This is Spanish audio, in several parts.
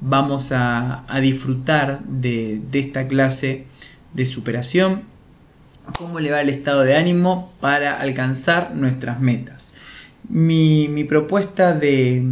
vamos a, disfrutar de, esta clase de superación, cómo elevar el estado de ánimo para alcanzar nuestras metas. Mi, propuesta de,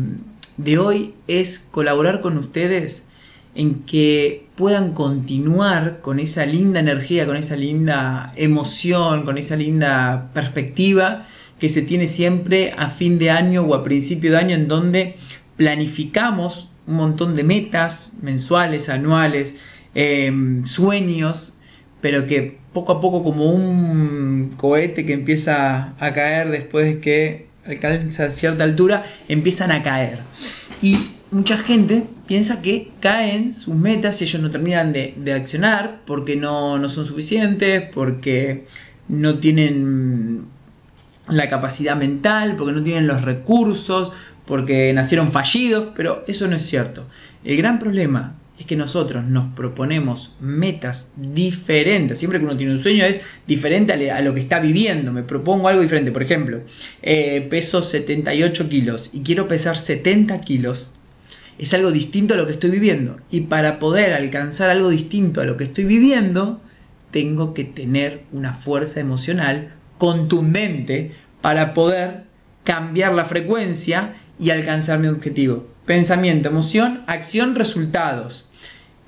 de hoy es colaborar con ustedes en que puedan continuar con esa linda energía, con esa linda emoción, con esa linda perspectiva que se tiene siempre a fin de año o a principio de año en donde planificamos un montón de metas mensuales, anuales, em, sueños, pero que poco a poco como un cohete que empieza a caer después de que alcanza cierta altura, empiezan a caer. Y mucha gente piensa que caen sus metas y ellos no terminan de, accionar porque no, no, son suficientes, porque no tienen la capacidad mental, porque no tienen los recursos, porque nacieron fallidos, pero eso no es cierto. El gran problema es que nosotros nos proponemos metas diferentes. Siempre que uno tiene un sueño es diferente a lo que está viviendo. Me propongo algo diferente. Por ejemplo, eh, peso 78 kilos y quiero pesar 70 kilos. Es algo distinto a lo que estoy viviendo. Y para poder alcanzar algo distinto a lo que estoy viviendo, tengo que tener una fuerza emocional contundente para poder cambiar la frecuencia y alcanzar mi objetivo. Pensamiento, emoción, acción, resultados.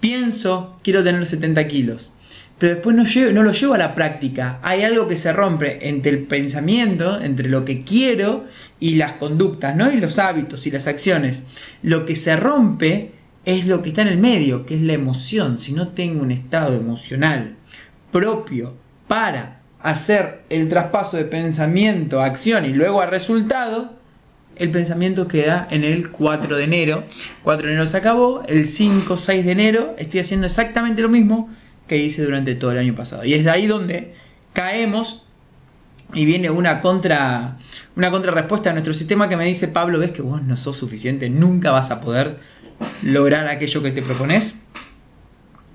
Pienso, quiero tener 70 kilos, pero después no, no lo llevo a la práctica. Hay algo que se rompe entre el pensamiento, entre lo que quiero y las conductas, ¿no? Y los hábitos y las acciones. Lo que se rompe es lo que está en el medio, que es la emoción. Si no tengo un estado emocional propio para hacer el traspaso de pensamiento a acción y luego a resultado, el pensamiento queda en el 4 de enero. 4 de enero se acabó, el 5, 6 de enero estoy haciendo exactamente lo mismo que hice durante todo el año pasado. Y es de ahí donde caemos y viene una contra una contrarrespuesta a nuestro sistema que me dice, Pablo, ves que vos no sos suficiente, nunca vas a poder lograr aquello que te propones.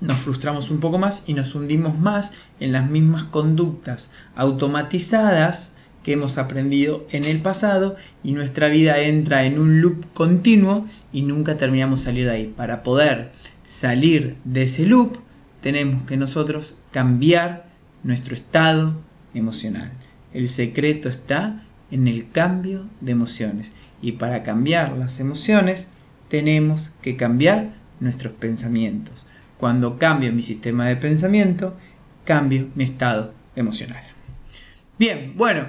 Nos frustramos un poco más y nos hundimos más en las mismas conductas automatizadas que hemos aprendido en el pasado y nuestra vida entra en un loop continuo y nunca terminamos salir de ahí. Para poder salir de ese loop tenemos que nosotros cambiar nuestro estado emocional. El secreto está en el cambio de emociones y para cambiar las emociones tenemos que cambiar nuestros pensamientos. Cuando cambio mi sistema de pensamiento, cambio mi estado emocional. Bien, bueno,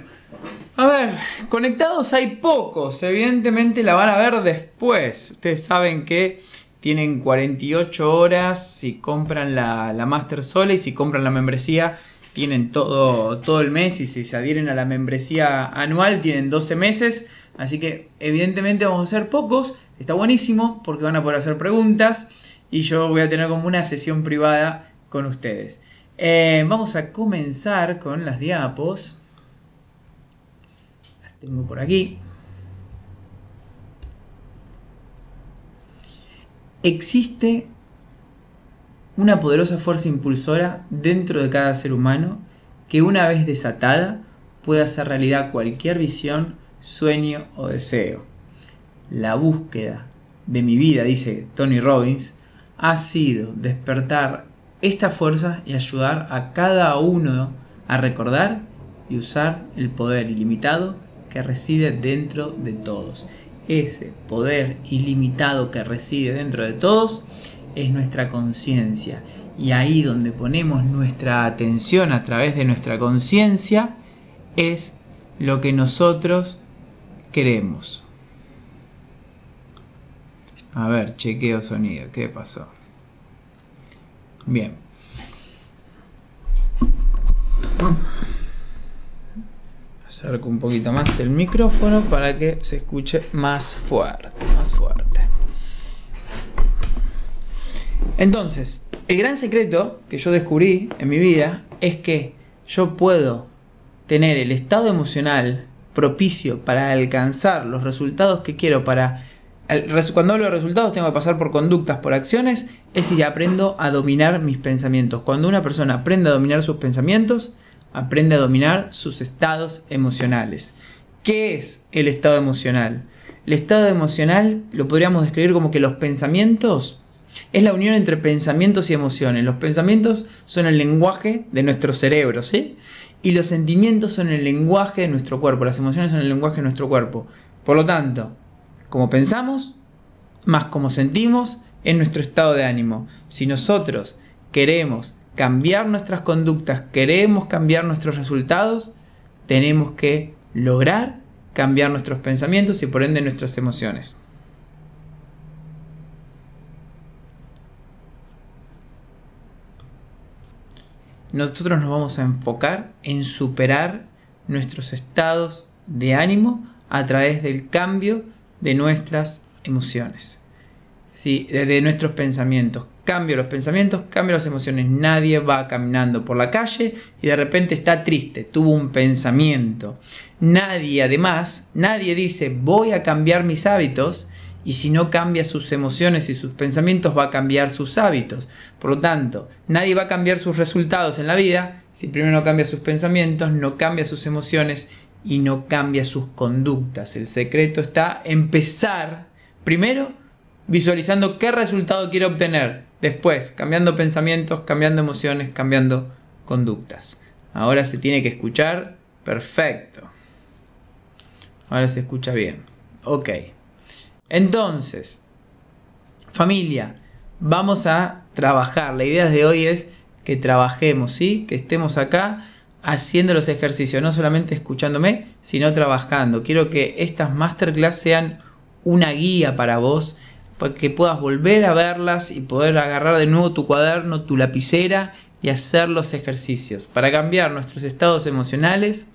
a ver, conectados hay pocos, evidentemente la van a ver después. Ustedes saben que tienen 48 horas si compran la, Master Sola y si compran la membresía tienen todo, todo el mes y si se adhieren a la membresía anual tienen 12 meses. Así que evidentemente vamos a ser pocos, está buenísimo porque van a poder hacer preguntas y yo voy a tener como una sesión privada con ustedes. Eh, vamos a comenzar con las diapos tengo por aquí. Existe una poderosa fuerza impulsora dentro de cada ser humano que una vez desatada puede hacer realidad cualquier visión, sueño o deseo. La búsqueda de mi vida, dice Tony Robbins, ha sido despertar esta fuerza y ayudar a cada uno a recordar y usar el poder ilimitado que reside dentro de todos. Ese poder ilimitado que reside dentro de todos es nuestra conciencia. Y ahí donde ponemos nuestra atención a través de nuestra conciencia es lo que nosotros queremos. A ver, chequeo sonido, ¿qué pasó? Bien acerco un poquito más el micrófono para que se escuche más fuerte, más fuerte. Entonces, el gran secreto que yo descubrí en mi vida es que yo puedo tener el estado emocional propicio para alcanzar los resultados que quiero para cuando hablo de resultados tengo que pasar por conductas, por acciones, es si aprendo a dominar mis pensamientos. Cuando una persona aprende a dominar sus pensamientos, aprende a dominar sus estados emocionales. ¿Qué es el estado emocional? El estado emocional lo podríamos describir como que los pensamientos Es la unión entre pensamientos y emociones. Los pensamientos son el lenguaje de nuestro cerebro, ¿sí? Y los sentimientos son el lenguaje de nuestro cuerpo. Las emociones son el lenguaje de nuestro cuerpo. Por lo tanto, como pensamos, más como sentimos, en nuestro estado de ánimo. Si nosotros queremos cambiar nuestras conductas, queremos cambiar nuestros resultados, tenemos que lograr cambiar nuestros pensamientos y por ende nuestras emociones. Nosotros nos vamos a enfocar en superar nuestros estados de ánimo a través del cambio de nuestras emociones. Sí, de nuestros pensamientos. Cambio los pensamientos, cambio las emociones. Nadie va caminando por la calle y de repente está triste, tuvo un pensamiento. Nadie, además, nadie dice voy a cambiar mis hábitos y si no cambia sus emociones y sus pensamientos va a cambiar sus hábitos. Por lo tanto, nadie va a cambiar sus resultados en la vida si primero no cambia sus pensamientos, no cambia sus emociones y no cambia sus conductas. El secreto está empezar primero visualizando qué resultado quiero obtener. Después, cambiando pensamientos, cambiando emociones, cambiando conductas. Ahora se tiene que escuchar perfecto. Ahora se escucha bien. Ok. Entonces, familia, vamos a trabajar. La idea de hoy es que trabajemos, ¿sí? Que estemos acá haciendo los ejercicios, no solamente escuchándome, sino trabajando. Quiero que estas masterclass sean una guía para vos para que puedas volver a verlas y poder agarrar de nuevo tu cuaderno, tu lapicera y hacer los ejercicios. Para cambiar nuestros estados emocionales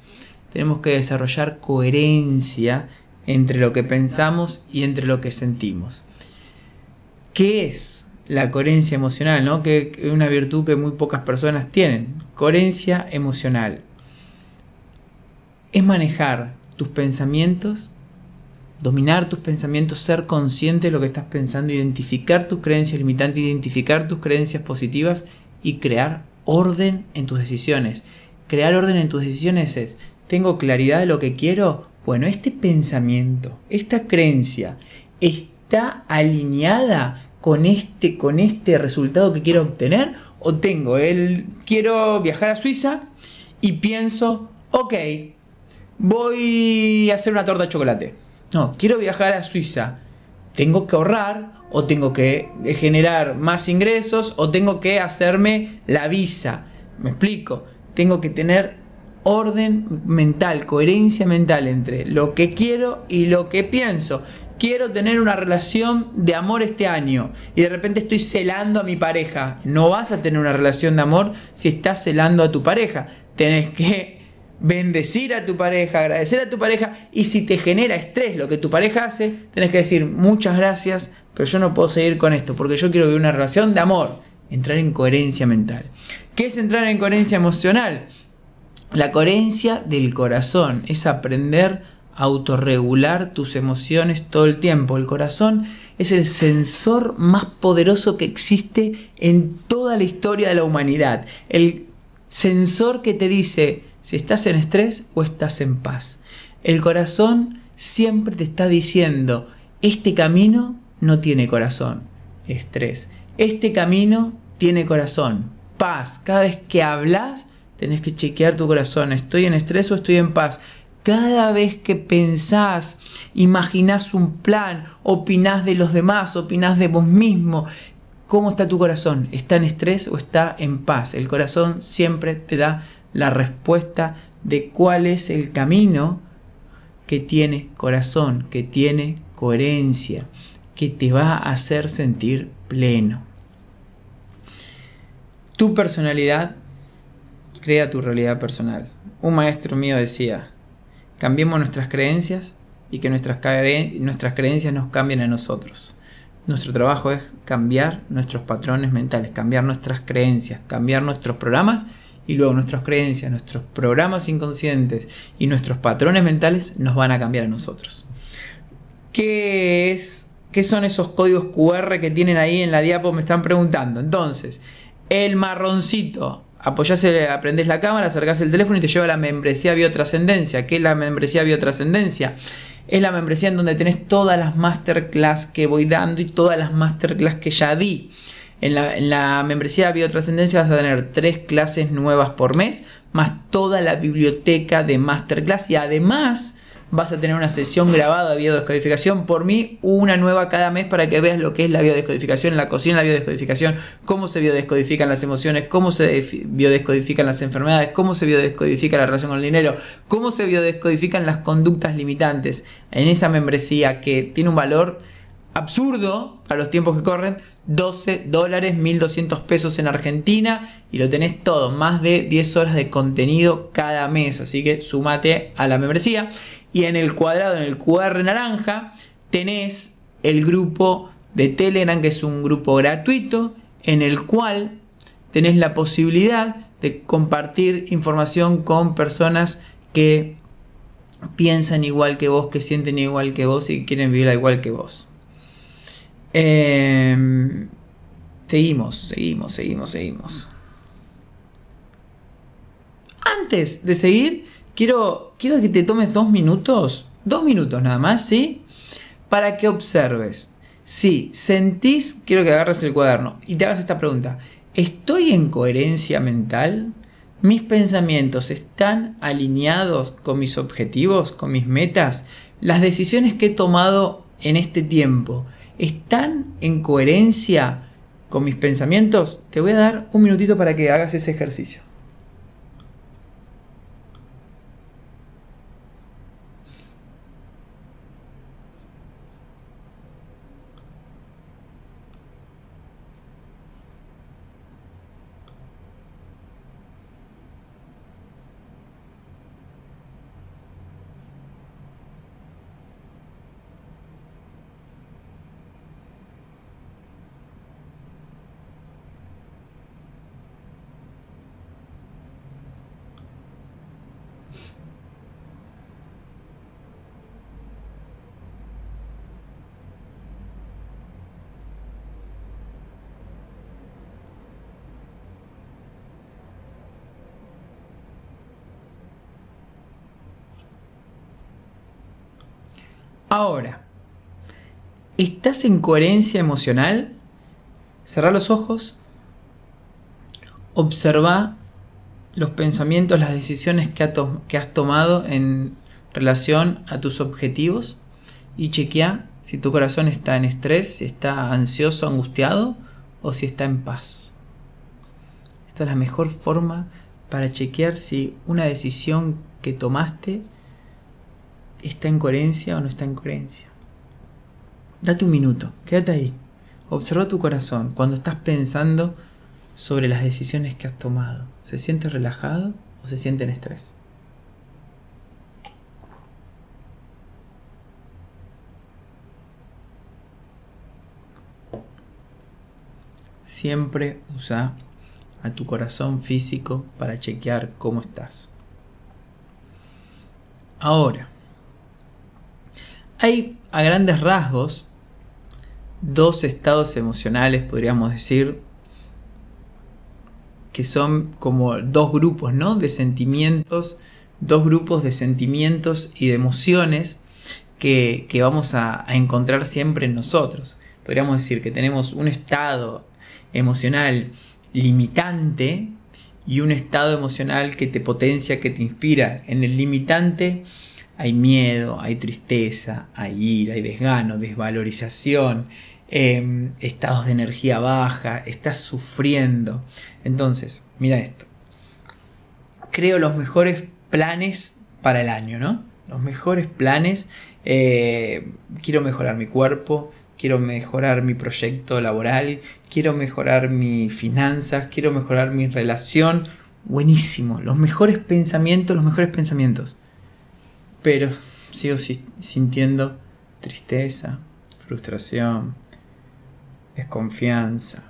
tenemos que desarrollar coherencia entre lo que pensamos y entre lo que sentimos. ¿Qué es la coherencia emocional? ¿no? Que es una virtud que muy pocas personas tienen. Coherencia emocional. Es manejar tus pensamientos dominar tus pensamientos, ser consciente de lo que estás pensando, identificar tus creencias limitantes, identificar tus creencias positivas y crear orden en tus decisiones. Crear orden en tus decisiones es, ¿tengo claridad de lo que quiero? Bueno, este pensamiento, esta creencia, ¿está alineada con este, con este resultado que quiero obtener? ¿O tengo el, quiero viajar a Suiza y pienso, ok, voy a hacer una torta de chocolate no, quiero viajar a Suiza. Tengo que ahorrar o tengo que generar más ingresos o tengo que hacerme la visa. Me explico. Tengo que tener orden mental, coherencia mental entre lo que quiero y lo que pienso. Quiero tener una relación de amor este año y de repente estoy celando a mi pareja. No vas a tener una relación de amor si estás celando a tu pareja. Tenés que bendecir a tu pareja, agradecer a tu pareja y si te genera estrés lo que tu pareja hace, tenés que decir muchas gracias, pero yo no puedo seguir con esto porque yo quiero vivir una relación de amor, entrar en coherencia mental. ¿Qué es entrar en coherencia emocional? La coherencia del corazón es aprender a autorregular tus emociones todo el tiempo. El corazón es el sensor más poderoso que existe en toda la historia de la humanidad. El sensor que te dice si estás en estrés o estás en paz. El corazón siempre te está diciendo, este camino no tiene corazón, estrés. Este camino tiene corazón, paz. Cada vez que hablas, tenés que chequear tu corazón, ¿estoy en estrés o estoy en paz? Cada vez que pensás, imaginás un plan, opinás de los demás, opinás de vos mismo, ¿cómo está tu corazón? ¿Está en estrés o está en paz? El corazón siempre te da la respuesta de cuál es el camino que tiene corazón, que tiene coherencia, que te va a hacer sentir pleno. Tu personalidad crea tu realidad personal. Un maestro mío decía, cambiemos nuestras creencias y que nuestras, nuestras creencias nos cambien a nosotros. Nuestro trabajo es cambiar nuestros patrones mentales, cambiar nuestras creencias, cambiar nuestros programas y luego nuestras creencias, nuestros programas inconscientes y nuestros patrones mentales nos van a cambiar a nosotros. ¿Qué, es, qué son esos códigos QR que tienen ahí en la diapo? Me están preguntando. Entonces, el marroncito, apoyás, aprendés la cámara, acercás el teléfono y te lleva a la membresía biotrascendencia. ¿Qué es la membresía biotrascendencia? Es la membresía en donde tenés todas las masterclass que voy dando y todas las masterclass que ya di. En la, membresía de Biotrascendencia vas a tener tres clases nuevas por mes, más toda la biblioteca de masterclass y además vas a tener una sesión grabada de biodescodificación por mí, una nueva cada mes para que veas lo que es la biodescodificación, la cocina la biodescodificación, cómo se biodescodifican las emociones, cómo se biodescodifican las enfermedades, cómo se biodescodifica la relación con el dinero, cómo se biodescodifican las conductas limitantes. En esa membresía que tiene un valor absurdo para los tiempos que corren, 12 dólares, 1200 pesos en Argentina y lo tenés todo, más de 10 horas de contenido cada mes, así que sumate a la membresía y en el cuadrado, en el QR naranja, tenés el grupo de Telegram, que es un grupo gratuito, en el cual tenés la posibilidad de compartir información con personas que piensan igual que vos, que sienten igual que vos y que quieren vivir igual que vos. Em, seguimos, seguimos, seguimos, seguimos. Antes de seguir, quiero, que te tomes dos minutos, dos minutos nada más, ¿sí? Para que observes. Si sentís, quiero que agarres el cuaderno y te hagas esta pregunta. ¿Estoy en coherencia mental? ¿Mis pensamientos están alineados con mis objetivos, con mis metas? ¿Las decisiones que he tomado en este tiempo están en coherencia con mis pensamientos? Te voy a dar un minutito para que hagas ese ejercicio. Ahora, ¿estás en coherencia emocional? Cerra los ojos. Observa los pensamientos, las decisiones que, has tomado en relación a tus objetivos y chequea si tu corazón está en estrés, si está ansioso, angustiado o si está en paz. Esta es la mejor forma para chequear si una decisión que tomaste está en coherencia o no está en coherencia. Date un minuto, quédate ahí. Observa tu corazón cuando estás pensando sobre las decisiones que has tomado. ¿Se siente relajado o se siente en estrés? Siempre usa a tu corazón físico para chequear cómo estás. Ahora, hay a grandes rasgos dos estados emocionales, podríamos decir, que son como dos grupos, ¿no? De sentimientos, dos grupos de sentimientos y de emociones que, vamos a, a, encontrar siempre en nosotros. Podríamos decir que tenemos un estado emocional limitante y un estado emocional que te potencia, que te inspira. En el limitante hay miedo, hay tristeza, hay ira, hay desgano, desvalorización, em, estados de energía baja, estás sufriendo. Entonces, mira esto. Creo los mejores planes para el año, ¿no? Los mejores planes. Eh, quiero mejorar mi cuerpo, quiero mejorar mi proyecto laboral, quiero mejorar mis finanzas, quiero mejorar mi relación. Buenísimo, los mejores pensamientos, los mejores pensamientos pero sigo sintiendo tristeza, frustración, desconfianza.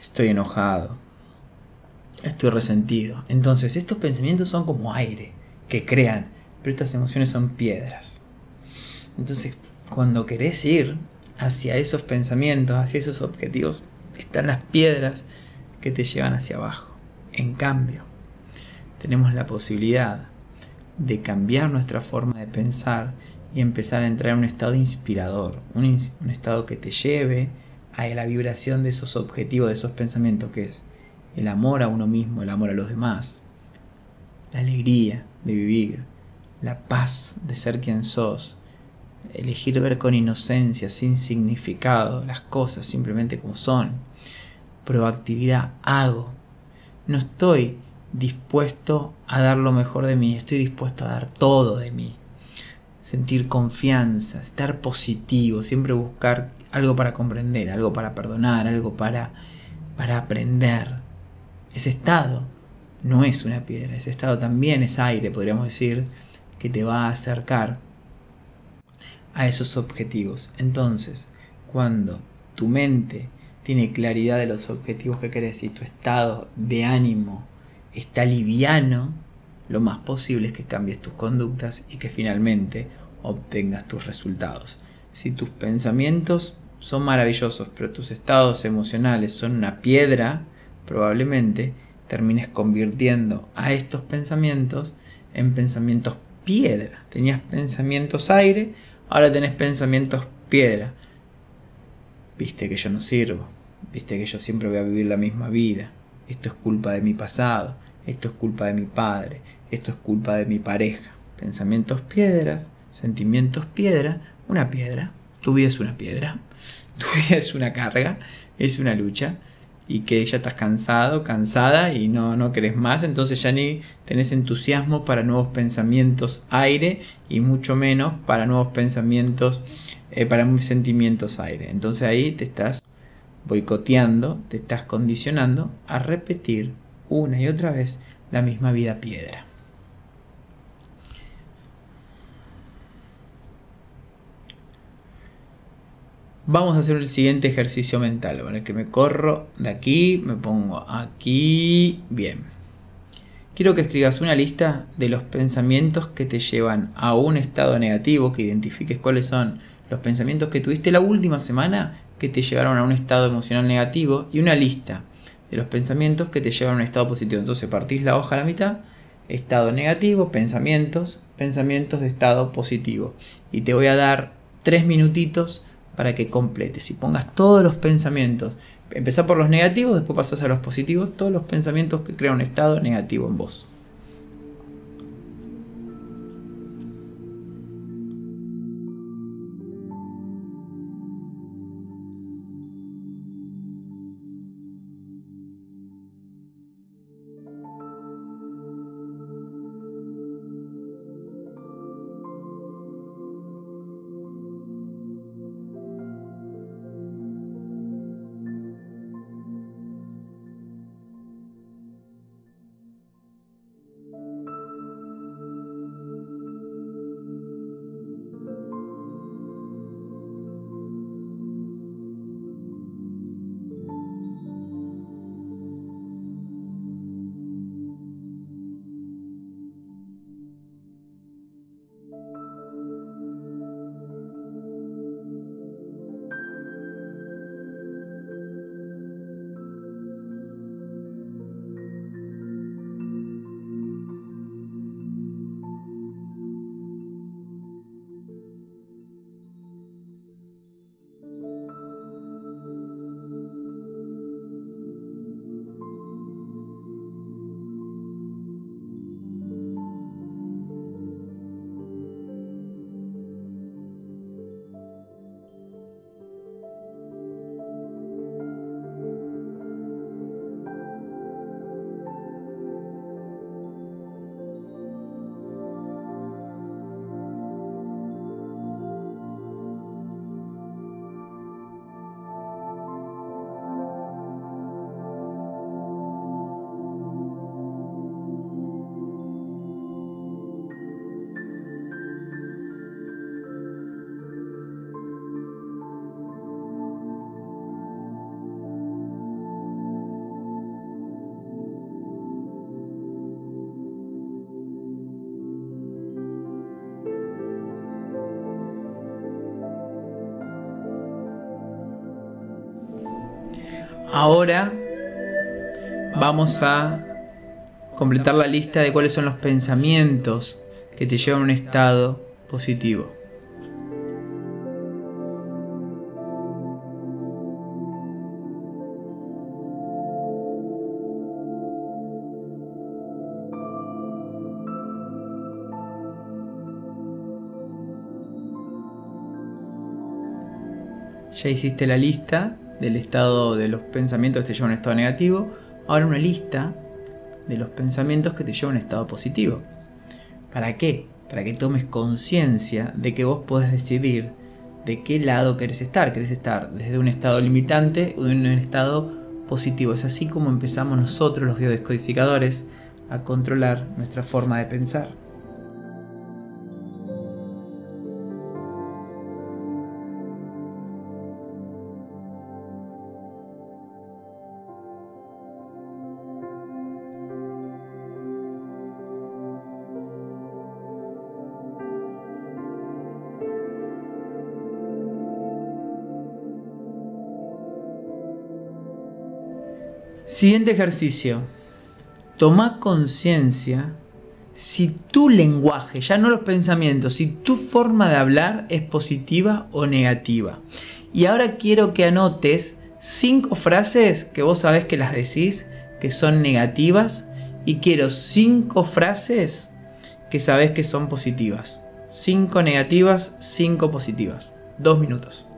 Estoy enojado. Estoy resentido. Entonces, estos pensamientos son como aire que crean, pero estas emociones son piedras. Entonces, cuando querés ir hacia esos pensamientos, hacia esos objetivos, están las piedras que te llevan hacia abajo. En cambio, tenemos la posibilidad de cambiar nuestra forma de pensar y empezar a entrar en un estado inspirador, un, estado que te lleve a la vibración de esos objetivos, de esos pensamientos, que es el amor a uno mismo, el amor a los demás, la alegría de vivir, la paz de ser quien sos, elegir ver con inocencia, sin significado, las cosas simplemente como son, proactividad, hago, no estoy dispuesto a dar lo mejor de mí, estoy dispuesto a dar todo de mí. Sentir confianza, estar positivo, siempre buscar algo para comprender, algo para perdonar, algo para, para aprender. Ese estado no es una piedra, ese estado también es aire, podríamos decir, que te va a acercar a esos objetivos. Entonces, cuando tu mente tiene claridad de los objetivos que querés y tu estado de ánimo está liviano, lo más posible es que cambies tus conductas y que finalmente obtengas tus resultados. Si tus pensamientos son maravillosos, pero tus estados emocionales son una piedra, probablemente termines convirtiendo a estos pensamientos en pensamientos piedra. Tenías pensamientos aire, ahora tenés pensamientos piedra. Viste que yo no sirvo, viste que yo siempre voy a vivir la misma vida. Esto es culpa de mi pasado, esto es culpa de mi padre, esto es culpa de mi pareja. Pensamientos piedras, sentimientos piedra, una piedra. Tu vida es una piedra, tu vida es una carga, es una lucha y que ya estás cansado, cansada y no, no querés más, entonces ya ni tenés entusiasmo para nuevos pensamientos aire y mucho menos para nuevos pensamientos, eh, para sentimientos aire. Entonces ahí te estás boicoteando, te estás condicionando a repetir una y otra vez la misma vida piedra. Vamos a hacer el siguiente ejercicio mental. Bueno, que me corro de aquí, me pongo aquí. Bien. Quiero que escribas una lista de los pensamientos que te llevan a un estado negativo, que identifiques cuáles son los pensamientos que tuviste la última semana que te llevaron a un estado emocional negativo y una lista de los pensamientos que te llevan a un estado positivo. Entonces partís la hoja a la mitad, estado negativo, pensamientos, pensamientos de estado positivo. Y te voy a dar tres minutitos para que completes y pongas todos los pensamientos. Empezá por los negativos, después pasas a los positivos, todos los pensamientos que crean un estado negativo en vos. Ahora vamos a completar la lista de cuáles son los pensamientos que te llevan a un estado positivo. Ya hiciste la lista del estado de los pensamientos que te llevan a un estado negativo. Ahora una lista de los pensamientos que te llevan a un estado positivo. ¿Para qué? Para que tomes conciencia de que vos podés decidir de qué lado querés estar. ¿Querés estar desde un estado limitante o en un estado positivo? Es así como empezamos nosotros, los biodescodificadores, a controlar nuestra forma de pensar. Siguiente ejercicio. Toma conciencia si tu lenguaje, ya no los pensamientos, si tu forma de hablar es positiva o negativa. Y ahora quiero que anotes cinco frases que vos sabés que las decís que son negativas y quiero cinco frases que sabés que son positivas. Cinco negativas, cinco positivas. Dos minutos.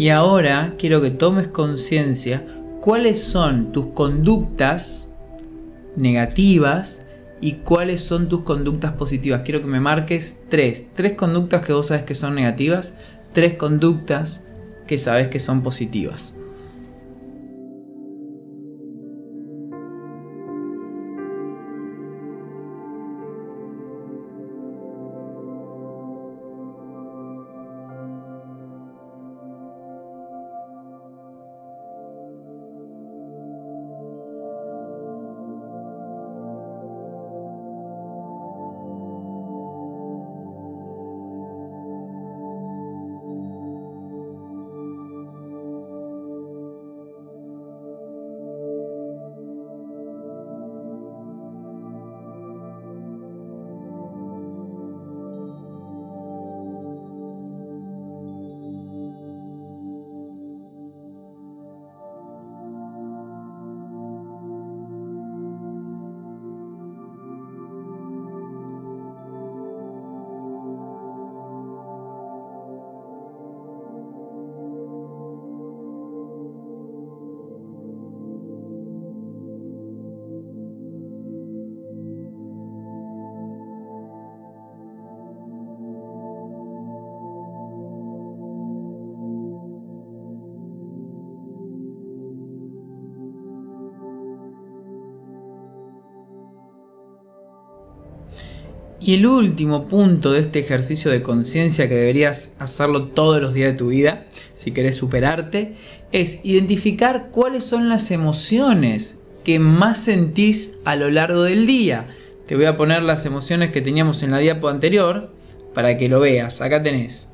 Y ahora quiero que tomes conciencia cuáles son tus conductas negativas y cuáles son tus conductas positivas. Quiero que me marques tres. Tres conductas que vos sabes que son negativas, tres conductas que sabes que son positivas. Y el último punto de este ejercicio de conciencia que deberías hacerlo todos los días de tu vida, si querés superarte, es identificar cuáles son las emociones que más sentís a lo largo del día. Te voy a poner las emociones que teníamos en la diapo anterior para que lo veas. Acá tenés.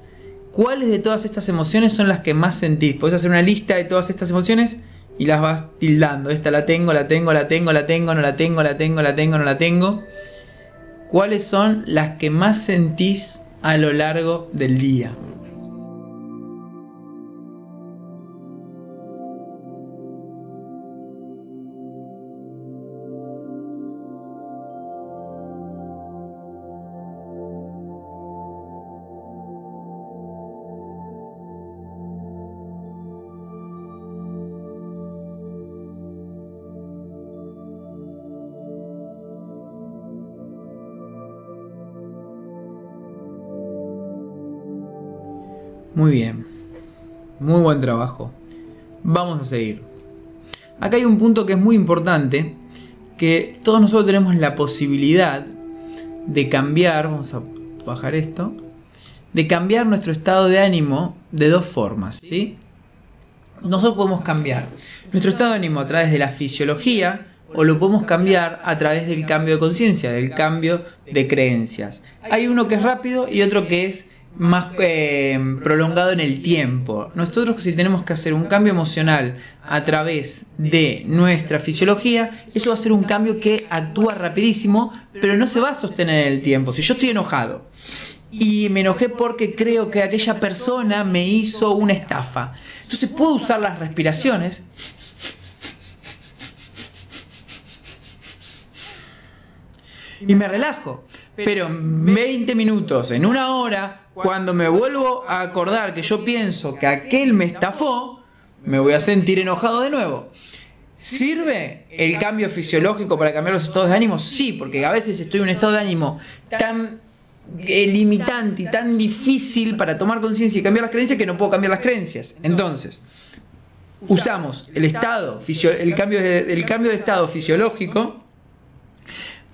¿Cuáles de todas estas emociones son las que más sentís? Puedes hacer una lista de todas estas emociones y las vas tildando. Esta la tengo, la tengo, la tengo, la tengo, no la tengo, la tengo, la tengo, no la tengo. ¿Cuáles son las que más sentís a lo largo del día? Muy bien. Muy buen trabajo. Vamos a seguir. Acá hay un punto que es muy importante, que todos nosotros tenemos la posibilidad de cambiar, vamos a bajar esto, de cambiar nuestro estado de ánimo de dos formas, ¿sí? Nosotros podemos cambiar nuestro estado de ánimo a través de la fisiología o lo podemos cambiar a través del cambio de conciencia, del cambio de creencias. Hay uno que es rápido y otro que es más eh, prolongado en el tiempo. Nosotros si tenemos que hacer un cambio emocional a través de nuestra fisiología, eso va a ser un cambio que actúa rapidísimo, pero no se va a sostener en el tiempo. Si yo estoy enojado y me enojé porque creo que aquella persona me hizo una estafa, entonces puedo usar las respiraciones. Y me relajo. Pero en 20 minutos, en una hora, cuando me vuelvo a acordar que yo pienso que aquel me estafó, me voy a sentir enojado de nuevo. ¿Sirve el cambio fisiológico para cambiar los estados de ánimo? Sí, porque a veces estoy en un estado de ánimo tan eh, limitante y tan difícil para tomar conciencia y cambiar las creencias que no puedo cambiar las creencias. Entonces, usamos el estado, el cambio el cambio de estado fisiológico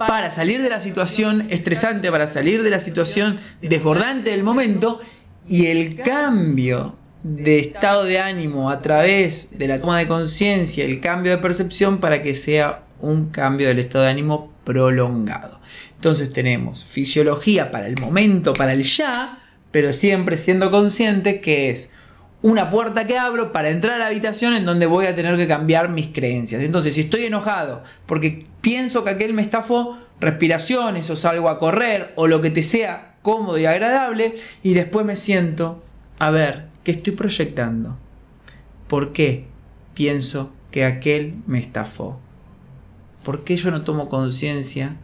para salir de la situación estresante, para salir de la situación desbordante del momento y el cambio de estado de ánimo a través de la toma de conciencia, el cambio de percepción para que sea un cambio del estado de ánimo prolongado. Entonces tenemos fisiología para el momento, para el ya, pero siempre siendo consciente que es una puerta que abro para entrar a la habitación en donde voy a tener que cambiar mis creencias. Entonces, si estoy enojado porque pienso que aquel me estafó, respiraciones o salgo a correr o lo que te sea cómodo y agradable y después me siento a ver qué estoy proyectando. ¿Por qué pienso que aquel me estafó? ¿Por qué yo no tomo conciencia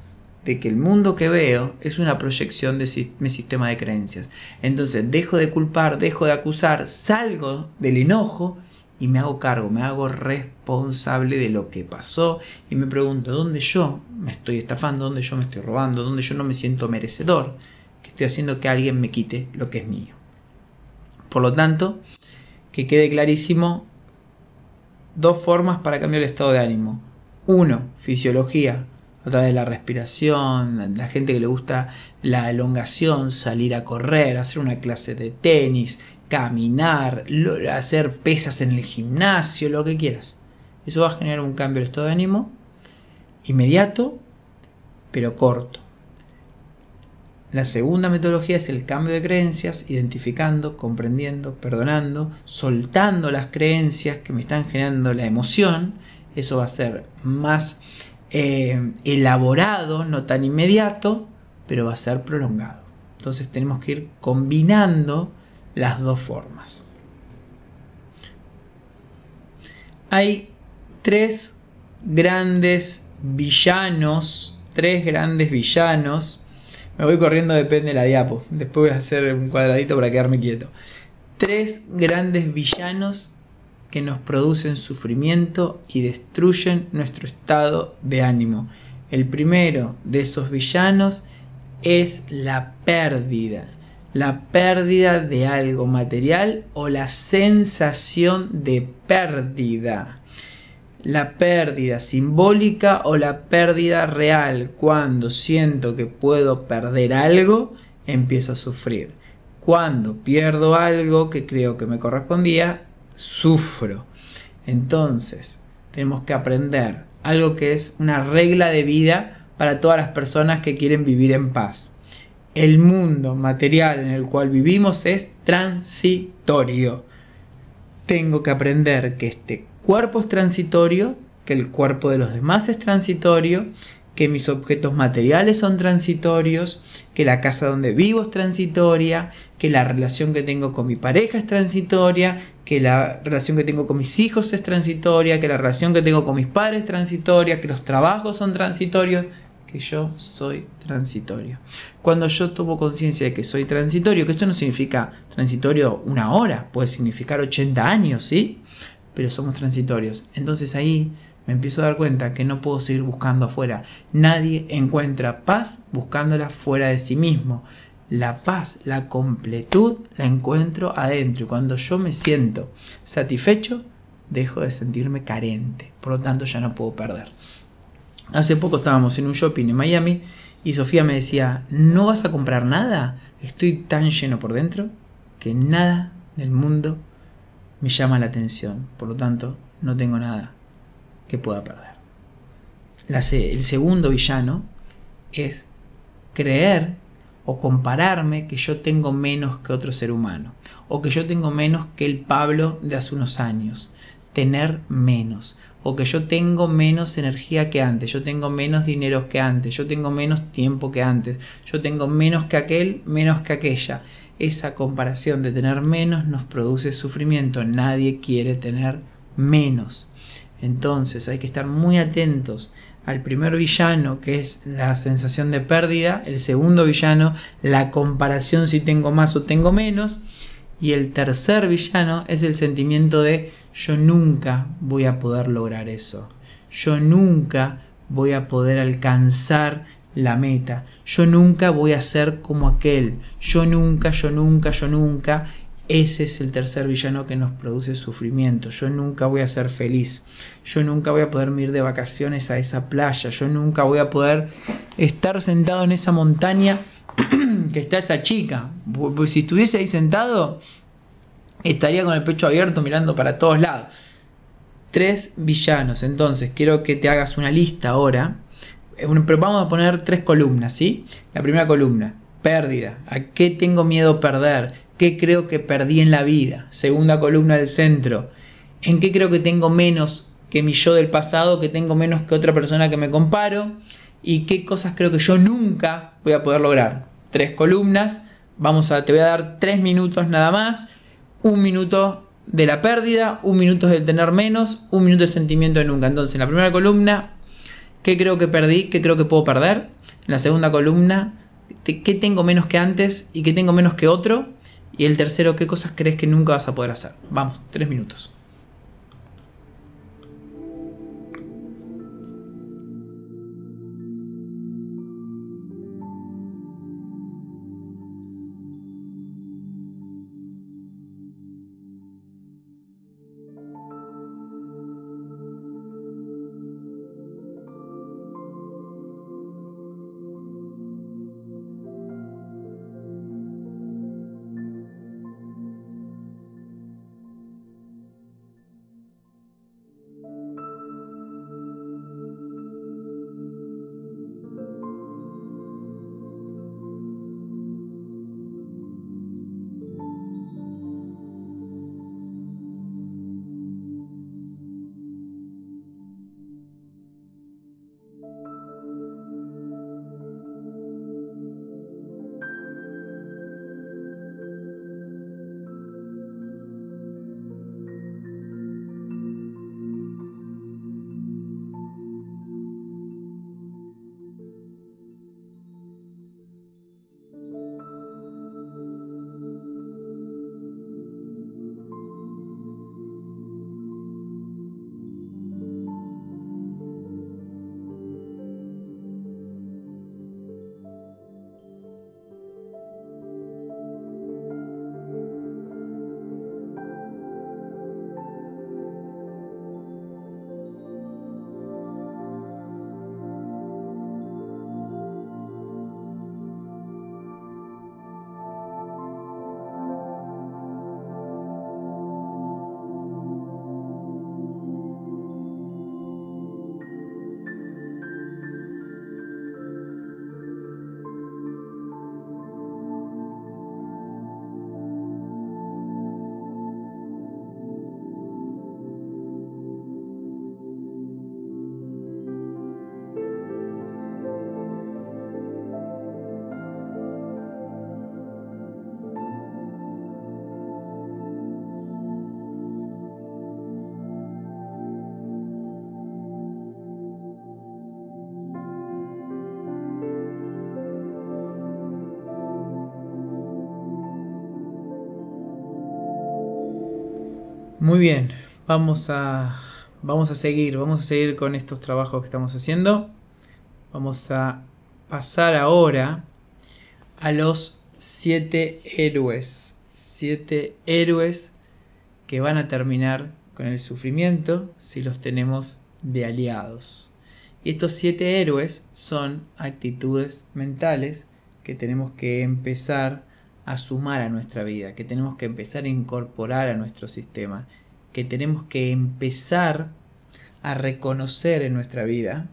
de que el mundo que veo es una proyección de mi sistema de creencias. Entonces dejo de culpar, dejo de acusar, salgo del enojo y me hago cargo, me hago responsable de lo que pasó y me pregunto dónde yo me estoy estafando, dónde yo me estoy robando, dónde yo no me siento merecedor, que estoy haciendo que alguien me quite lo que es mío. Por lo tanto, que quede clarísimo dos formas para cambiar el estado de ánimo. Uno, fisiología, a través de la respiración, la gente que le gusta la elongación, salir a correr, hacer una clase de tenis, caminar, hacer pesas en el gimnasio, lo que quieras. Eso va a generar un cambio de estado de ánimo inmediato, pero corto. La segunda metodología es el cambio de creencias, identificando, comprendiendo, perdonando, soltando las creencias que me están generando la emoción. Eso va a ser más eh, elaborado, no tan inmediato, pero va a ser prolongado. Entonces tenemos que ir combinando las dos formas. Hay tres grandes villanos, tres grandes villanos. Me voy corriendo, depende de la diapo. Después voy a hacer un cuadradito para quedarme quieto. Tres grandes villanos que nos producen sufrimiento y destruyen nuestro estado de ánimo. El primero de esos villanos es la pérdida. La pérdida de algo material o la sensación de pérdida. La pérdida simbólica o la pérdida real. Cuando siento que puedo perder algo, empiezo a sufrir. Cuando pierdo algo que creo que me correspondía, sufro. Entonces, tenemos que aprender algo que es una regla de vida para todas las personas que quieren vivir en paz. El mundo material en el cual vivimos es transitorio. Tengo que aprender que este cuerpo es transitorio, que el cuerpo de los demás es transitorio, que mis objetos materiales son transitorios, que la casa donde vivo es transitoria, que la relación que tengo con mi pareja es transitoria, que la relación que tengo con mis hijos es transitoria, que la relación que tengo con mis padres es transitoria, que los trabajos son transitorios, que yo soy transitorio. Cuando yo tomo conciencia de que soy transitorio, que esto no significa transitorio una hora, puede significar 80 años, ¿sí? Pero somos transitorios. Entonces ahí me empiezo a dar cuenta que no puedo seguir buscando afuera. Nadie encuentra paz buscándola fuera de sí mismo. La paz, la completud la encuentro adentro. Y cuando yo me siento satisfecho, dejo de sentirme carente. Por lo tanto, ya no puedo perder. Hace poco estábamos en un shopping en Miami y Sofía me decía, ¿no vas a comprar nada? Estoy tan lleno por dentro que nada del mundo me llama la atención. Por lo tanto, no tengo nada que pueda perder. el segundo villano es creer o compararme que yo tengo menos que otro ser humano o que yo tengo menos que el Pablo de hace unos años. Tener menos o que yo tengo menos energía que antes, yo tengo menos dinero que antes, yo tengo menos tiempo que antes, yo tengo menos que aquel, menos que aquella. Esa comparación de tener menos nos produce sufrimiento. Nadie quiere tener menos. Entonces hay que estar muy atentos al primer villano, que es la sensación de pérdida, el segundo villano, la comparación si tengo más o tengo menos, y el tercer villano es el sentimiento de yo nunca voy a poder lograr eso, yo nunca voy a poder alcanzar la meta, yo nunca voy a ser como aquel, yo nunca, yo nunca, yo nunca, ese es el tercer villano que nos produce sufrimiento. Yo nunca voy a ser feliz. Yo nunca voy a poder ir de vacaciones a esa playa. Yo nunca voy a poder estar sentado en esa montaña que está esa chica. Si estuviese ahí sentado, estaría con el pecho abierto mirando para todos lados. Tres villanos. Entonces, quiero que te hagas una lista ahora. Pero vamos a poner tres columnas, ¿sí? La primera columna, pérdida. ¿A qué tengo miedo perder? ¿Qué creo que perdí en la vida? Segunda columna del centro. ¿En qué creo que tengo menos que mi yo del pasado, que tengo menos que otra persona que me comparo? ¿Y qué cosas creo que yo nunca voy a poder lograr? Tres columnas. Vamos a, te voy a dar tres minutos nada más. Un minuto de la pérdida, un minuto del tener menos, un minuto de sentimiento de nunca. Entonces, en la primera columna, ¿qué creo que perdí? ¿Qué creo que puedo perder? En la segunda columna, ¿qué tengo menos que antes y qué tengo menos que otro? Y el tercero, ¿qué cosas crees que nunca vas a poder hacer? Vamos, tres minutos. Muy bien, vamos a, vamos a seguir, vamos a seguir con estos trabajos que estamos haciendo. Vamos a pasar ahora a los siete héroes. Siete héroes que van a terminar con el sufrimiento si los tenemos de aliados. Y estos siete héroes son actitudes mentales que tenemos que empezar a sumar a nuestra vida, que tenemos que empezar a incorporar a nuestro sistema, que tenemos que empezar a reconocer en nuestra vida,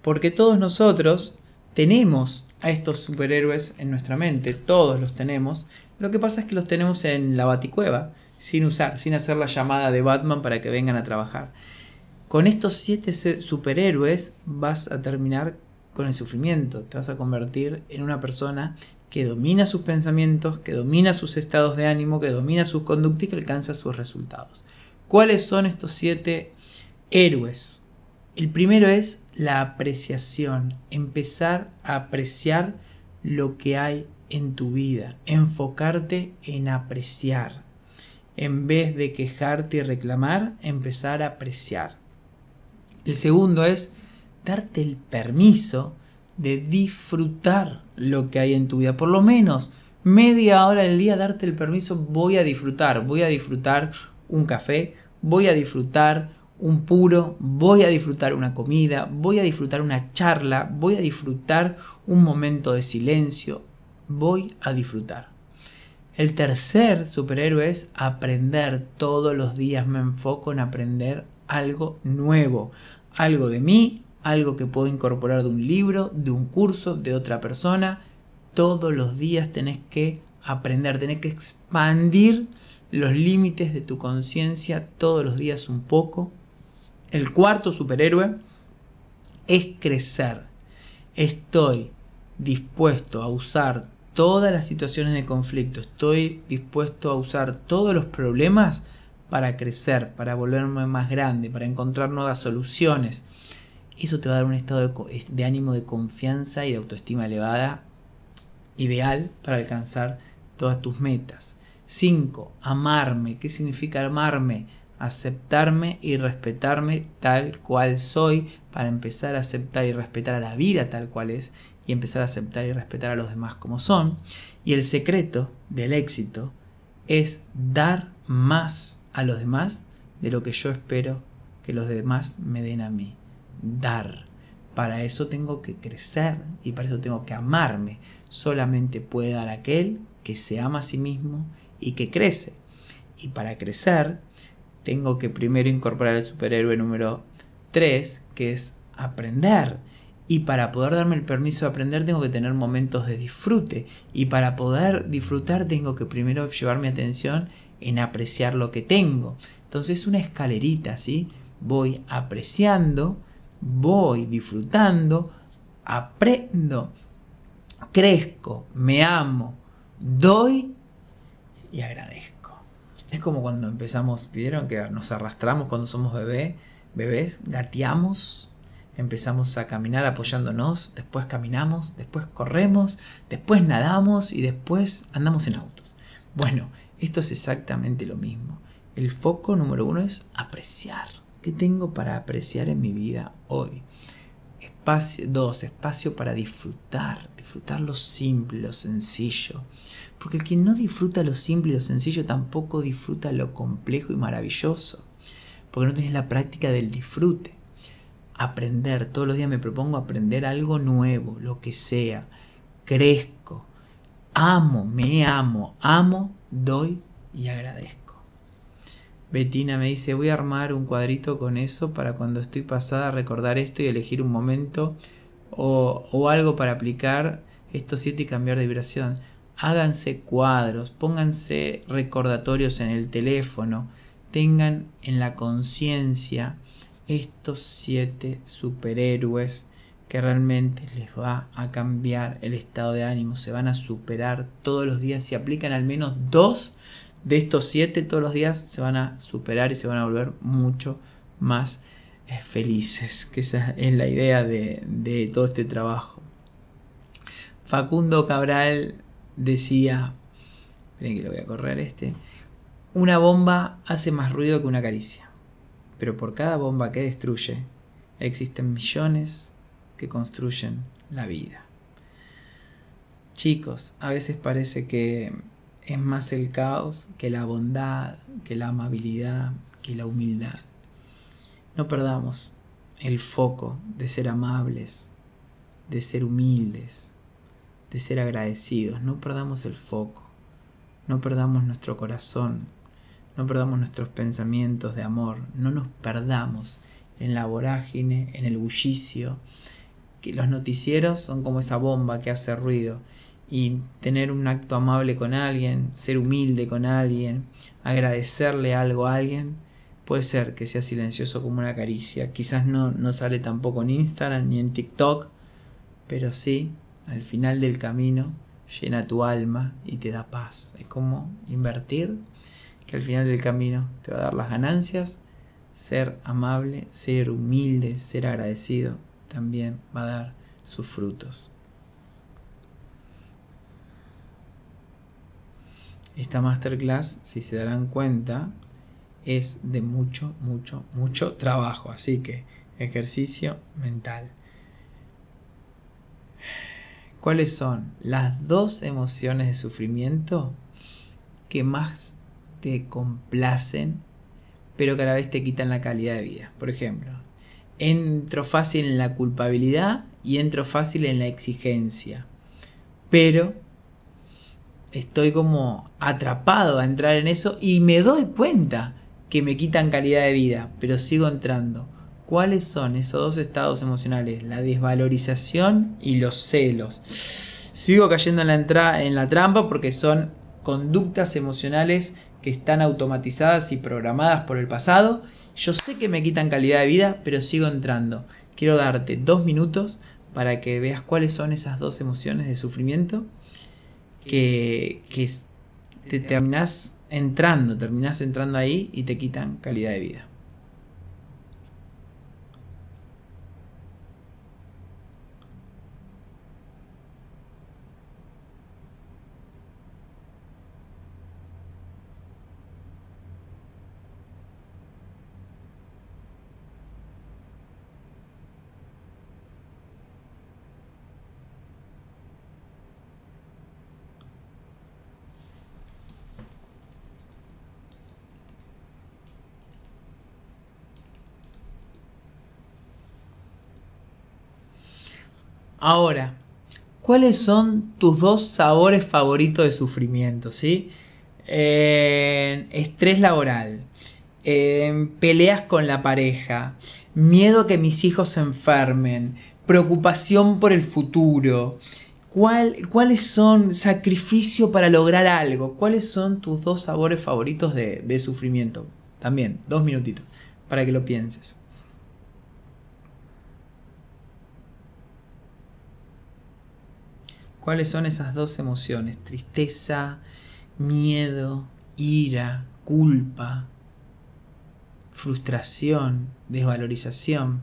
porque todos nosotros tenemos a estos superhéroes en nuestra mente, todos los tenemos, lo que pasa es que los tenemos en la baticueva, sin usar, sin hacer la llamada de Batman para que vengan a trabajar. Con estos siete superhéroes vas a terminar con el sufrimiento, te vas a convertir en una persona que domina sus pensamientos, que domina sus estados de ánimo, que domina sus conductas y que alcanza sus resultados. ¿Cuáles son estos siete héroes? El primero es la apreciación, empezar a apreciar lo que hay en tu vida, enfocarte en apreciar. En vez de quejarte y reclamar, empezar a apreciar. El segundo es darte el permiso de disfrutar lo que hay en tu vida. Por lo menos media hora al día darte el permiso, voy a disfrutar, voy a disfrutar un café, voy a disfrutar un puro, voy a disfrutar una comida, voy a disfrutar una charla, voy a disfrutar un momento de silencio, voy a disfrutar. El tercer superhéroe es aprender. Todos los días me enfoco en aprender algo nuevo, algo de mí, algo que puedo incorporar de un libro, de un curso, de otra persona. Todos los días tenés que aprender, tenés que expandir los límites de tu conciencia todos los días un poco. El cuarto superhéroe es crecer. Estoy dispuesto a usar todas las situaciones de conflicto, estoy dispuesto a usar todos los problemas para crecer, para volverme más grande, para encontrar nuevas soluciones. Eso te va a dar un estado de, ánimo de confianza y de autoestima elevada, ideal para alcanzar todas tus metas. 5. Amarme. ¿Qué significa amarme? Aceptarme y respetarme tal cual soy para empezar a aceptar y respetar a la vida tal cual es y empezar a aceptar y respetar a los demás como son. Y el secreto del éxito es dar más a los demás de lo que yo espero que los demás me den a mí. Dar. Para eso tengo que crecer y para eso tengo que amarme. Solamente puede dar aquel que se ama a sí mismo y que crece. Y para crecer tengo que primero incorporar el superhéroe número 3, que es aprender. Y para poder darme el permiso de aprender tengo que tener momentos de disfrute. Y para poder disfrutar tengo que primero llevar mi atención en apreciar lo que tengo. Entonces una escalerita, ¿sí? Voy apreciando, voy disfrutando, aprendo, crezco, me amo, doy y agradezco. Es como cuando empezamos, vieron que nos arrastramos cuando somos bebé, bebés, gateamos, empezamos a caminar apoyándonos, después caminamos, después corremos, después nadamos y después andamos en autos. Bueno, esto es exactamente lo mismo. El foco número uno es apreciar. ¿Qué tengo para apreciar en mi vida hoy? Espacio, dos, espacio para disfrutar, disfrutar lo simple, lo sencillo. Porque quien no disfruta lo simple y lo sencillo tampoco disfruta lo complejo y maravilloso. Porque no tienes la práctica del disfrute. Aprender, todos los días me propongo aprender algo nuevo, lo que sea. Crezco, amo, me amo, amo doy y agradezco. Betina me dice, voy a armar un cuadrito con eso para cuando estoy pasada recordar esto y elegir un momento o, algo para aplicar estos siete y cambiar de vibración. Háganse cuadros, pónganse recordatorios en el teléfono, tengan en la conciencia estos siete superhéroes que realmente les va a cambiar el estado de ánimo, se van a superar todos los días, si aplican al menos dos de estos siete todos los días, se van a superar y se van a volver mucho más eh, felices, que esa es la idea de, de todo este trabajo. Facundo Cabral decía, esperen que lo voy a correr este, una bomba hace más ruido que una caricia, pero por cada bomba que destruye existen millones que construyen la vida. Chicos, a veces parece que es más el caos que la bondad, que la amabilidad, que la humildad. No perdamos el foco de ser amables, de ser humildes, de ser agradecidos. No perdamos el foco, no perdamos nuestro corazón, no perdamos nuestros pensamientos de amor, no nos perdamos en la vorágine, en el bullicio, que los noticieros son como esa bomba que hace ruido y tener un acto amable con alguien, ser humilde con alguien, agradecerle algo a alguien, puede ser que sea silencioso como una caricia. Quizás no, no sale tampoco en Instagram ni en TikTok, pero sí, al final del camino, llena tu alma y te da paz. Es como invertir, que al final del camino te va a dar las ganancias. Ser amable, ser humilde, ser agradecido, también va a dar sus frutos. Esta masterclass, si se darán cuenta, es de mucho, mucho, mucho trabajo. Así que ejercicio mental. ¿Cuáles son las dos emociones de sufrimiento que más te complacen, pero que a la vez te quitan la calidad de vida? Por ejemplo, entro fácil en la culpabilidad y entro fácil en la exigencia. Pero estoy como atrapado a entrar en eso y me doy cuenta que me quitan calidad de vida, pero sigo entrando. ¿Cuáles son esos dos estados emocionales? La desvalorización y los celos. Sigo cayendo en la, en la trampa porque son conductas emocionales que están automatizadas y programadas por el pasado. Yo sé que me quitan calidad de vida, pero sigo entrando. Quiero darte dos minutos para que veas cuáles son esas dos emociones de sufrimiento que, que te terminas entrando, terminas entrando ahí y te quitan calidad de vida. Ahora, ¿cuáles son tus dos sabores favoritos de sufrimiento? ¿sí? estrés laboral, peleas con la pareja, miedo a que mis hijos se enfermen, preocupación por el futuro. ¿Cuáles son sacrificio para lograr algo? ¿Cuáles son tus dos sabores favoritos de sufrimiento? También, dos minutitos, para que lo pienses. ¿Cuáles son esas dos emociones? Tristeza, miedo, ira, culpa, frustración, desvalorización.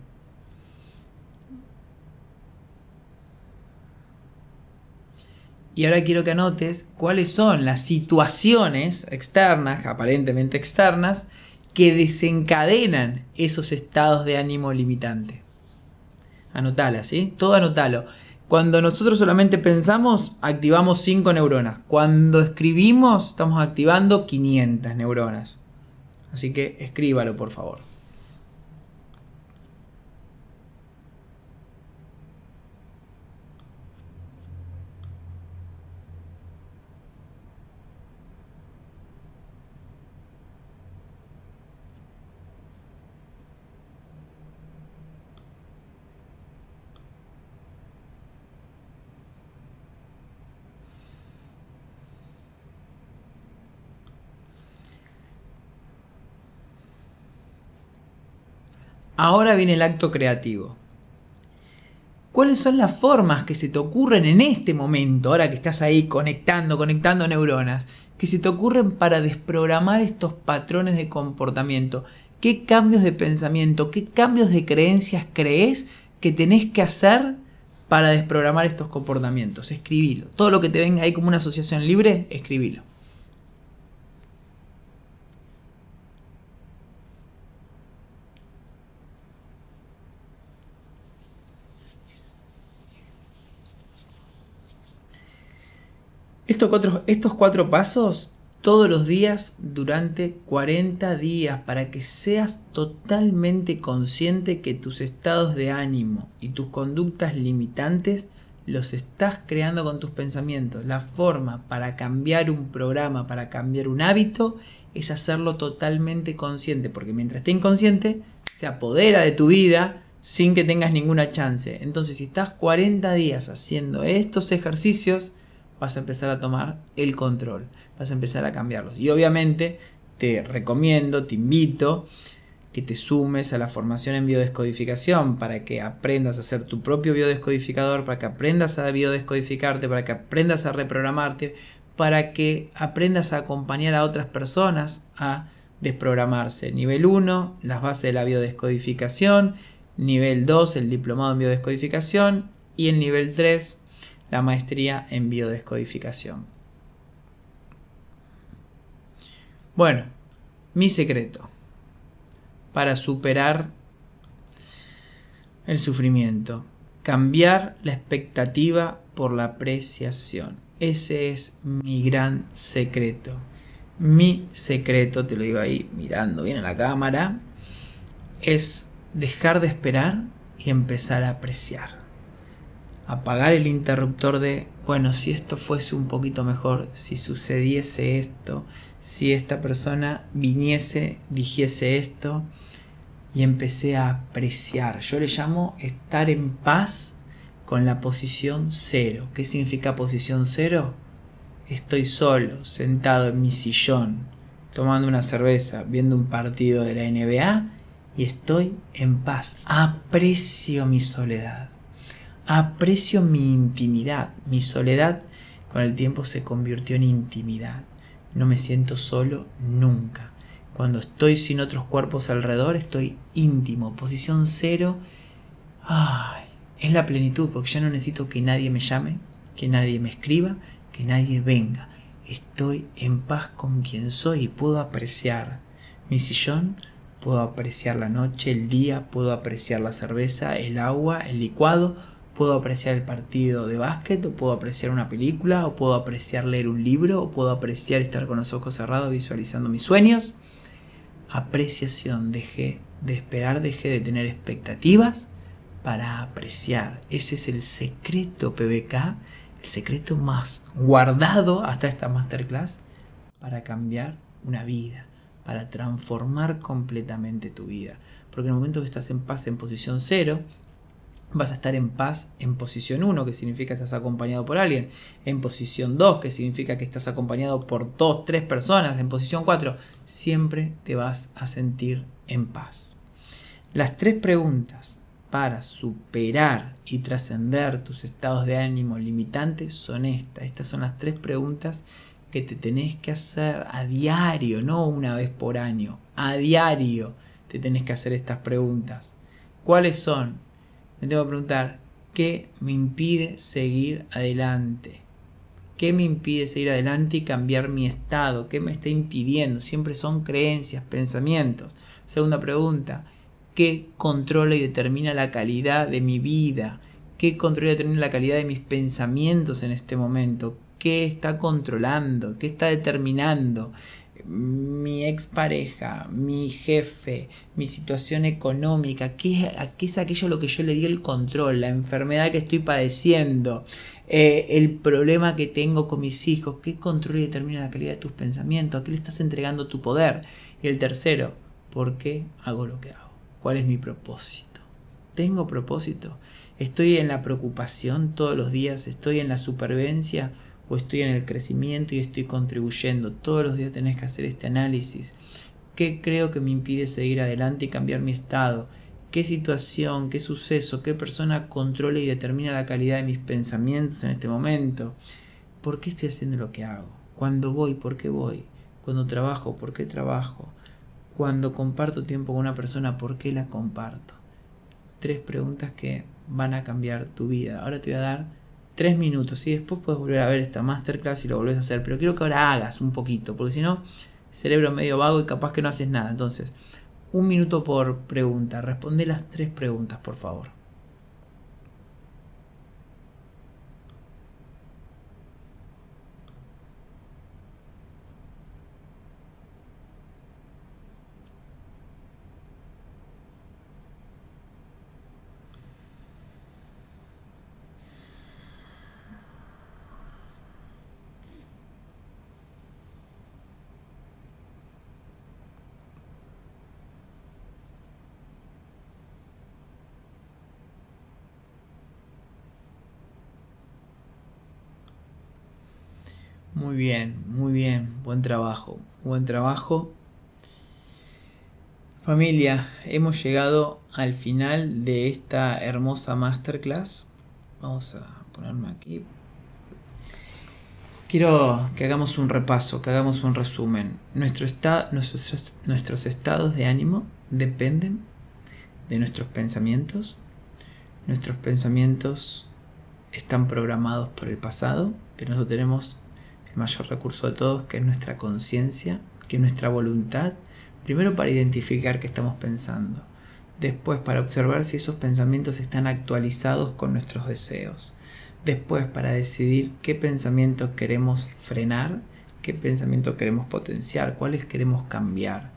Y ahora quiero que anotes cuáles son las situaciones externas, aparentemente externas, que desencadenan esos estados de ánimo limitante. Anotala, ¿sí? Todo anotalo. Cuando nosotros solamente pensamos, activamos 5 neuronas. Cuando escribimos, estamos activando 500 neuronas. Así que escríbalo, por favor. Ahora viene el acto creativo. ¿Cuáles son las formas que se te ocurren en este momento, ahora que estás ahí conectando, conectando neuronas, que se te ocurren para desprogramar estos patrones de comportamiento? ¿Qué cambios de pensamiento, qué cambios de creencias crees que tenés que hacer para desprogramar estos comportamientos? Escribilo. Todo lo que te venga ahí como una asociación libre, escribilo. Estos cuatro, pasos todos los días durante 40 días para que seas totalmente consciente que tus estados de ánimo y tus conductas limitantes los estás creando con tus pensamientos. La forma para cambiar un programa, para cambiar un hábito, es hacerlo totalmente consciente, porque mientras esté inconsciente, se apodera de tu vida sin que tengas ninguna chance. Entonces, si estás 40 días haciendo estos ejercicios, vas a empezar a tomar el control, vas a empezar a cambiarlos. Y obviamente te recomiendo, te invito que te sumes a la formación en biodescodificación para que aprendas a hacer tu propio biodescodificador, para que aprendas a biodescodificarte, para que aprendas a reprogramarte, para que aprendas a acompañar a otras personas a desprogramarse. Nivel 1, las bases de la biodescodificación. Nivel 2, el diplomado en biodescodificación. Y el nivel 3, la maestría en biodescodificación. Bueno, mi secreto para superar el sufrimiento. Cambiar la expectativa por la apreciación. Ese es mi gran secreto. Mi secreto, te lo digo ahí mirando bien a la cámara, es dejar de esperar y empezar a apreciar apagar el interruptor de, bueno, si esto fuese un poquito mejor, si sucediese esto, si esta persona viniese, dijese esto, y empecé a apreciar. Yo le llamo estar en paz con la posición cero. ¿Qué significa posición cero? Estoy solo, sentado en mi sillón, tomando una cerveza, viendo un partido de la NBA y estoy en paz. Aprecio mi soledad aprecio mi intimidad. Mi soledad con el tiempo se convirtió en intimidad. No me siento solo nunca. Cuando estoy sin otros cuerpos alrededor, estoy íntimo. Posición cero. Ay, es la plenitud, porque ya no necesito que nadie me llame, que nadie me escriba, que nadie venga. Estoy en paz con quien soy y puedo apreciar mi sillón, puedo apreciar la noche, el día, puedo apreciar la cerveza, el agua, el licuado, puedo apreciar el partido de básquet, o puedo apreciar una película, o puedo apreciar leer un libro, o puedo apreciar estar con los ojos cerrados visualizando mis sueños. Apreciación, dejé de esperar, dejé de tener expectativas para apreciar. Ese es el secreto PBK, el secreto más guardado hasta esta masterclass para cambiar una vida, para transformar completamente tu vida. Porque en el momento que estás en paz en posición cero, vas a estar en paz en posición 1, que significa que estás acompañado por alguien, en posición 2, que significa que estás acompañado por dos, tres personas, en posición 4, siempre te vas a sentir en paz. Las tres preguntas para superar y trascender tus estados de ánimo limitantes son estas. Estas son las tres preguntas que te tenés que hacer a diario, no una vez por año, a diario te tenés que hacer estas preguntas. ¿Cuáles son? Me tengo que preguntar, ¿qué me impide seguir adelante? ¿Qué me impide seguir adelante y cambiar mi estado? ¿Qué me está impidiendo? Siempre son creencias, pensamientos. Segunda pregunta, ¿qué controla y determina la calidad de mi vida? ¿Qué controla y determina la calidad de mis pensamientos en este momento? ¿Qué está controlando? ¿Qué está determinando? Mi expareja, mi jefe, mi situación económica, ¿qué, es aquello a lo que yo le di el control, la enfermedad que estoy padeciendo, eh, el problema que tengo con mis hijos, qué control y determina la calidad de tus pensamientos, a qué le estás entregando tu poder. Y el tercero, ¿por qué hago lo que hago? ¿Cuál es mi propósito? ¿Tengo propósito? ¿Estoy en la preocupación todos los días? ¿Estoy en la supervivencia? O estoy en el crecimiento y estoy contribuyendo. Todos los días tenés que hacer este análisis. ¿Qué creo que me impide seguir adelante y cambiar mi estado? ¿Qué situación, qué suceso, qué persona controla y determina la calidad de mis pensamientos en este momento? ¿Por qué estoy haciendo lo que hago? ¿Cuándo voy? ¿Por qué voy? Cuando trabajo, ¿por qué trabajo? Cuando comparto tiempo con una persona, ¿por qué la comparto? Tres preguntas que van a cambiar tu vida. Ahora te voy a dar tres minutos y después puedes volver a ver esta masterclass y lo volvés a hacer. Pero quiero que ahora hagas un poquito, porque si no, cerebro medio vago y capaz que no haces nada. Entonces, un minuto por pregunta. Responde las tres preguntas, por favor. Muy bien, muy bien, buen trabajo, buen trabajo. Familia, hemos llegado al final de esta hermosa masterclass. Vamos a ponerme aquí. Quiero que hagamos un repaso, que hagamos un resumen. Nuestro nuestros, nuestros estados de ánimo dependen de nuestros pensamientos. Nuestros pensamientos están programados por el pasado, pero nosotros tenemos el mayor recurso de todos, que es nuestra conciencia, que es nuestra voluntad, primero para identificar qué estamos pensando, después para observar si esos pensamientos están actualizados con nuestros deseos, después para decidir qué pensamientos queremos frenar, qué pensamientos queremos potenciar, cuáles queremos cambiar,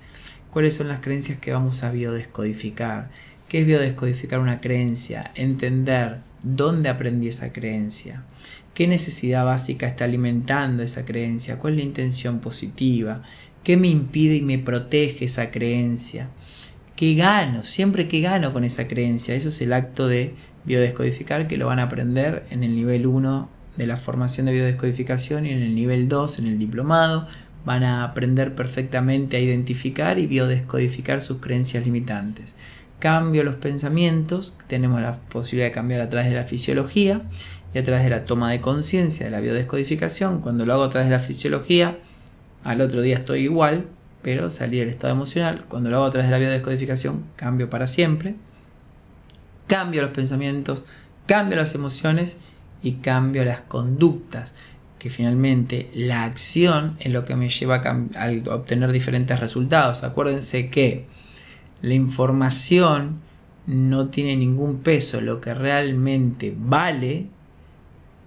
cuáles son las creencias que vamos a biodescodificar, qué es biodescodificar una creencia, entender dónde aprendí esa creencia, qué necesidad básica está alimentando esa creencia, cuál es la intención positiva, qué me impide y me protege esa creencia, qué gano, siempre que gano con esa creencia. Eso es el acto de biodescodificar que lo van a aprender en el nivel 1 de la formación de biodescodificación y en el nivel 2 en el diplomado. Van a aprender perfectamente a identificar y biodescodificar sus creencias limitantes. Cambio los pensamientos, tenemos la posibilidad de cambiar a través de la fisiología y a través de la toma de conciencia de la biodescodificación. Cuando lo hago a través de la fisiología, al otro día estoy igual, pero salí del estado emocional. Cuando lo hago a través de la biodescodificación, cambio para siempre. Cambio los pensamientos, cambio las emociones y cambio las conductas. Que finalmente la acción es lo que me lleva a, obtener diferentes resultados. Acuérdense que la información no tiene ningún peso. Lo que realmente vale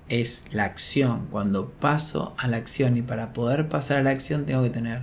es la acción. Cuando paso a la acción y para poder pasar a la acción tengo que tener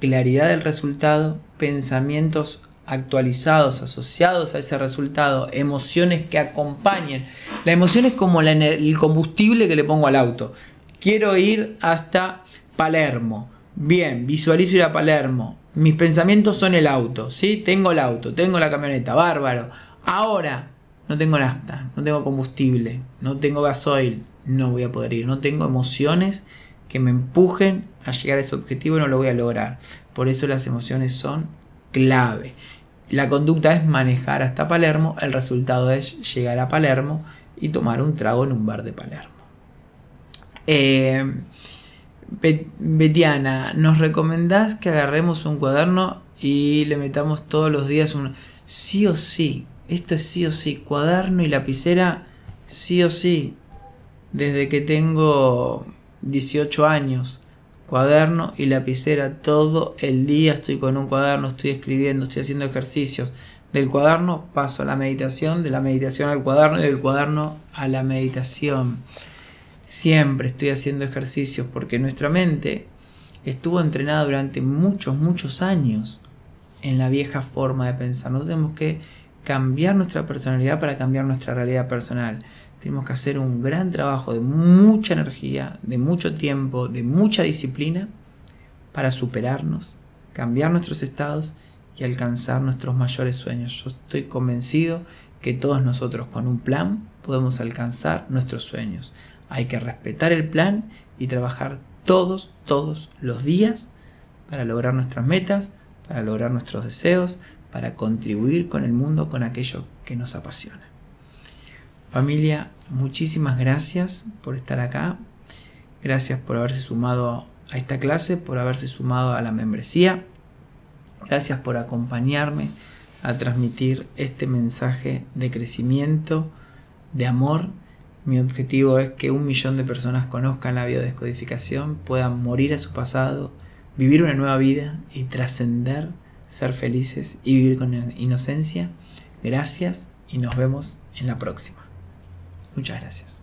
claridad del resultado, pensamientos actualizados, asociados a ese resultado, emociones que acompañen. La emoción es como el combustible que le pongo al auto. Quiero ir hasta Palermo. Bien, visualizo ir a Palermo. Mis pensamientos son el auto, ¿sí? Tengo el auto, tengo la camioneta, bárbaro. Ahora, no tengo nafta, no tengo combustible, no tengo gasoil, no voy a poder ir. No tengo emociones que me empujen a llegar a ese objetivo y no lo voy a lograr. Por eso las emociones son clave. La conducta es manejar hasta Palermo, el resultado es llegar a Palermo y tomar un trago en un bar de Palermo. Eh, Betiana, ¿nos recomendás que agarremos un cuaderno y le metamos todos los días un... Sí o sí, esto es sí o sí, cuaderno y lapicera, sí o sí desde que tengo 18 años. Cuaderno y lapicera todo el día estoy con un cuaderno, estoy escribiendo, estoy haciendo ejercicios. Del cuaderno paso a la meditación, de la meditación al cuaderno y del cuaderno a la meditación. Siempre estoy haciendo ejercicios porque nuestra mente estuvo entrenada durante muchos, muchos años en la vieja forma de pensar. No tenemos que cambiar nuestra personalidad para cambiar nuestra realidad personal. Tenemos que hacer un gran trabajo de mucha energía, de mucho tiempo, de mucha disciplina para superarnos, cambiar nuestros estados y alcanzar nuestros mayores sueños. Yo estoy convencido que todos nosotros con un plan podemos alcanzar nuestros sueños. Hay que respetar el plan y trabajar todos, todos los días para lograr nuestras metas, para lograr nuestros deseos, para contribuir con el mundo con aquello que nos apasiona. Familia, muchísimas gracias por estar acá. Gracias por haberse sumado a esta clase, por haberse sumado a la membresía. Gracias por acompañarme a transmitir este mensaje de crecimiento, de amor. Mi objetivo es que un millón de personas conozcan la biodescodificación, puedan morir a su pasado, vivir una nueva vida y trascender, ser felices y vivir con inocencia. Gracias y nos vemos en la próxima. Muchas gracias.